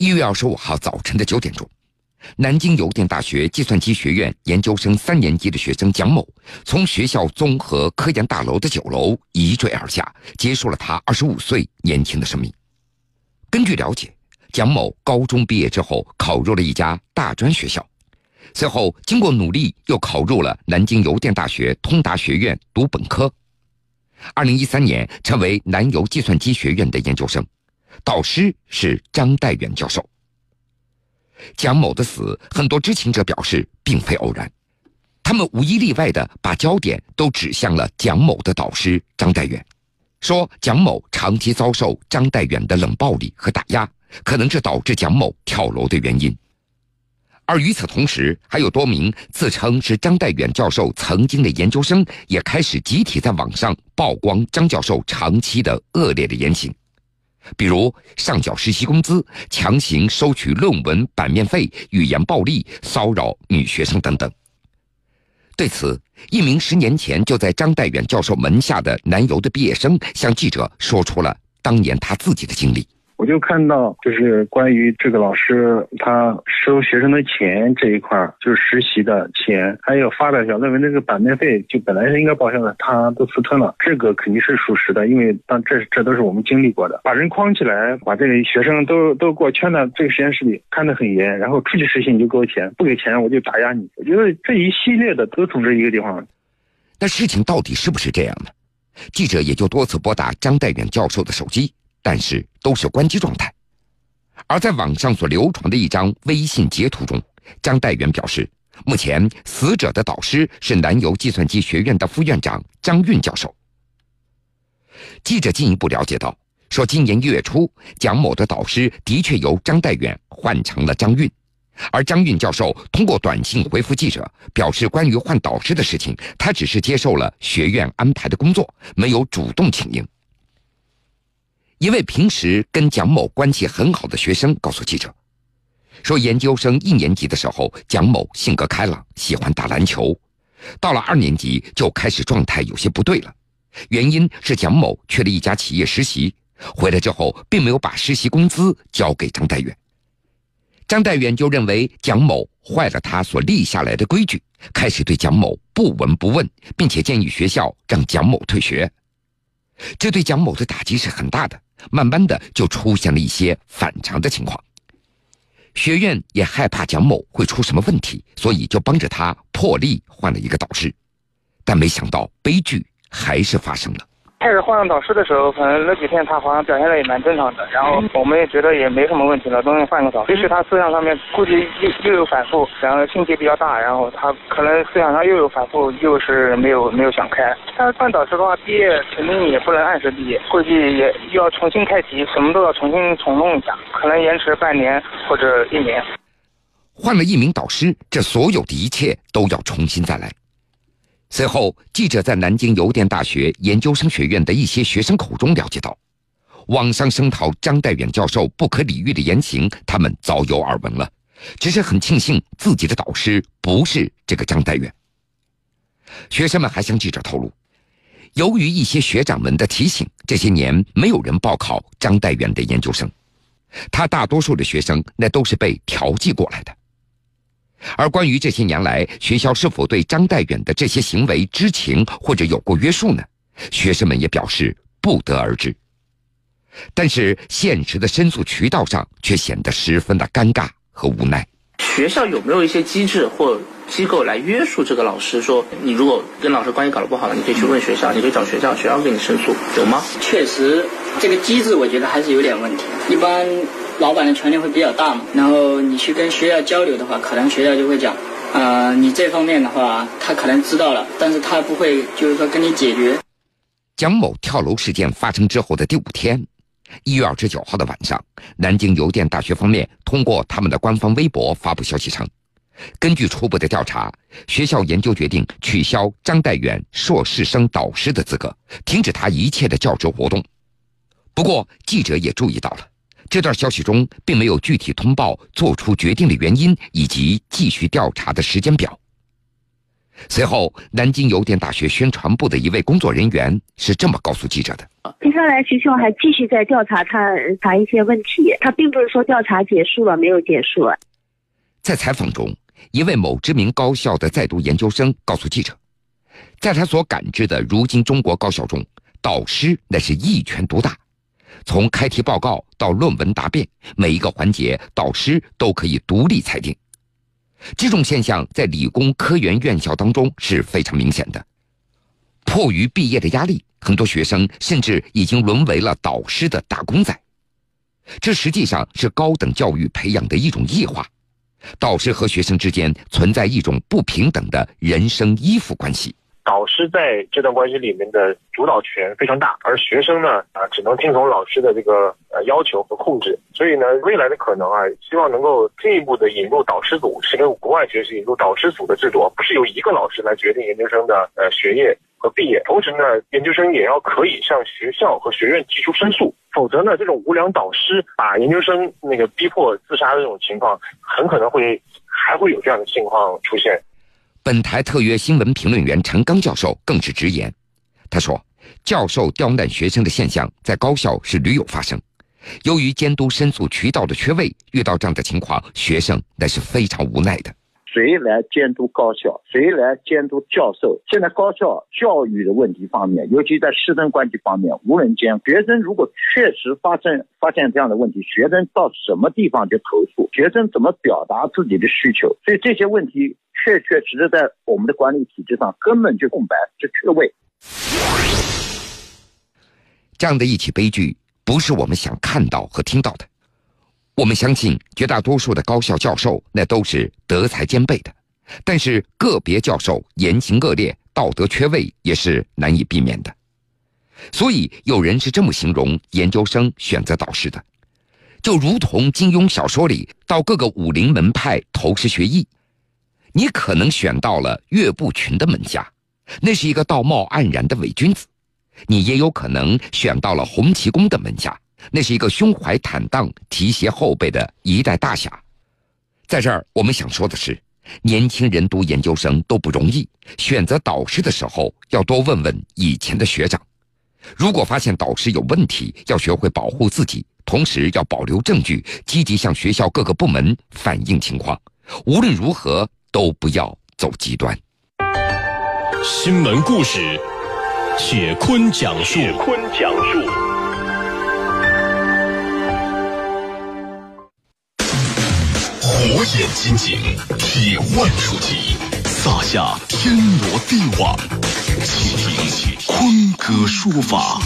一月二十五号早晨的九点钟，南京邮电大学计算机学院研究生三年级的学生蒋某从学校综合科研大楼的九楼一坠而下，结束了他二十五岁年轻的生命。根据了解，蒋某高中毕业之后考入了一家大专学校，随后经过努力又考入了南京邮电大学通达学院读本科。二零一三年成为南邮计算机学院的研究生。导师是张代远教授。蒋某的死，很多知情者表示并非偶然，他们无一例外的把焦点都指向了蒋某的导师张代远，说蒋某长期遭受张代远的冷暴力和打压，可能是导致蒋某跳楼的原因。而与此同时，还有多名自称是张代远教授曾经的研究生，也开始集体在网上曝光张教授长期的恶劣的言行。比如上缴实习工资、强行收取论文版面费、语言暴力、骚扰女学生等等。对此，一名十年前就在张代远教授门下的南邮的毕业生向记者说出了当年他自己的经历。我就看到，就是关于这个老师他收学生的钱这一块，就是实习的钱，还有发表小论文那个版面费，就本来是应该报销的，他都私吞了。这个肯定是属实的，因为当这这都是我们经历过的。把人框起来，把这个学生都都给我圈到这个实验室里，看得很严，然后出去实习你就给我钱，不给钱我就打压你。我觉得这一系列的都从这一个地方。那事情到底是不是这样呢？记者也就多次拨打张代远教授的手机。但是都是关机状态，而在网上所流传的一张微信截图中，张代元表示，目前死者的导师是南邮计算机学院的副院长张运教授。记者进一步了解到，说今年一月初，蒋某的导师的确由张代元换成了张运，而张运教授通过短信回复记者，表示关于换导师的事情，他只是接受了学院安排的工作，没有主动请缨。一位平时跟蒋某关系很好的学生告诉记者，说研究生一年级的时候，蒋某性格开朗，喜欢打篮球，到了二年级就开始状态有些不对了。原因是蒋某去了一家企业实习，回来之后并没有把实习工资交给张代远，张代远就认为蒋某坏了他所立下来的规矩，开始对蒋某不闻不问，并且建议学校让蒋某退学，这对蒋某的打击是很大的。慢慢的就出现了一些反常的情况，学院也害怕蒋某会出什么问题，所以就帮着他破例换了一个导师，但没想到悲剧还是发生了。开始换导师的时候，可能那几天他好像表现的也蛮正常的，然后我们也觉得也没什么问题了，东西换个导师。也许他思想上面估计又又有反复，然后心结比较大，然后他可能思想上又有反复，又是没有没有想开。但是换导师的话，毕业肯定也不能按时毕业，估计也又要重新开题，什么都要重新重弄一下，可能延迟半年或者一年。换了一名导师，这所有的一切都要重新再来。随后，记者在南京邮电大学研究生学院的一些学生口中了解到，网上声讨张代远教授不可理喻的言行，他们早有耳闻了，只是很庆幸自己的导师不是这个张代远。学生们还向记者透露，由于一些学长们的提醒，这些年没有人报考张代远的研究生，他大多数的学生那都是被调剂过来的。而关于这些年来学校是否对张代远的这些行为知情或者有过约束呢？学生们也表示不得而知。但是现实的申诉渠道上却显得十分的尴尬和无奈。学校有没有一些机制或机构来约束这个老师？说你如果跟老师关系搞得不好了，你可以去问学校，你可以找学校，学校给你申诉，有吗？确实，这个机制我觉得还是有点问题。一般。老板的权力会比较大嘛，然后你去跟学校交流的话，可能学校就会讲，呃，你这方面的话，他可能知道了，但是他不会就是说跟你解决。蒋某跳楼事件发生之后的第五天，一月二十九号的晚上，南京邮电大学方面通过他们的官方微博发布消息称，根据初步的调查，学校研究决定取消张代远硕士生导师的资格，停止他一切的教职活动。不过，记者也注意到了。这段消息中并没有具体通报做出决定的原因以及继续调查的时间表。随后，南京邮电大学宣传部的一位工作人员是这么告诉记者的：接下来学校还继续在调查他查一些问题，他并不是说调查结束了，没有结束。在采访中，一位某知名高校的在读研究生告诉记者，在他所感知的如今中国高校中，导师那是一权独大，从开题报告到论文答辩，每一个环节导师都可以独立裁定。这种现象在理工科研院校当中是非常明显的。迫于毕业的压力，很多学生甚至已经沦为了导师的打工仔。这实际上是高等教育培养的一种异化，导师和学生之间存在一种不平等的人生依附关系。导师在这段关系里面的主导权非常大，而学生呢，啊，只能听从老师的这个呃要求和控制。所以呢，未来的可能啊，希望能够进一步的引入导师组，是跟国外学习引入导师组的制度，不是由一个老师来决定研究生的呃学业和毕业。同时呢，研究生也要可以向学校和学院提出申诉，否则呢，这种无良导师把研究生那个逼迫自杀的这种情况，很可能会还会有这样的情况出现。本台特约新闻评论员陈刚教授更是直言，他说：“教授刁难学生的现象在高校是屡有发生。由于监督申诉渠道的缺位，遇到这样的情况，学生那是非常无奈的。谁来监督高校？谁来监督教授？现在高校教育的问题方面，尤其在师生关系方面，无人监。学生如果确实发生发现这样的问题，学生到什么地方去投诉？学生怎么表达自己的需求？所以这些问题。”确确实实在我们的管理体制上根本就空白，就缺位。这样的一起悲剧不是我们想看到和听到的。我们相信绝大多数的高校教授那都是德才兼备的，但是个别教授言行恶劣、道德缺位也是难以避免的。所以有人是这么形容研究生选择导师的，就如同金庸小说里到各个武林门派投师学艺。你可能选到了岳不群的门下，那是一个道貌岸然的伪君子；你也有可能选到了洪七公的门下，那是一个胸怀坦荡、提携后辈的一代大侠。在这儿，我们想说的是，年轻人读研究生都不容易，选择导师的时候要多问问以前的学长。如果发现导师有问题，要学会保护自己，同时要保留证据，积极向学校各个部门反映情况。无论如何。都不要走极端。新闻故事，铁坤讲述。铁坤讲述。金井，铁腕出击，撒下天罗地网，请听坤哥说法。